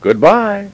Goodbye.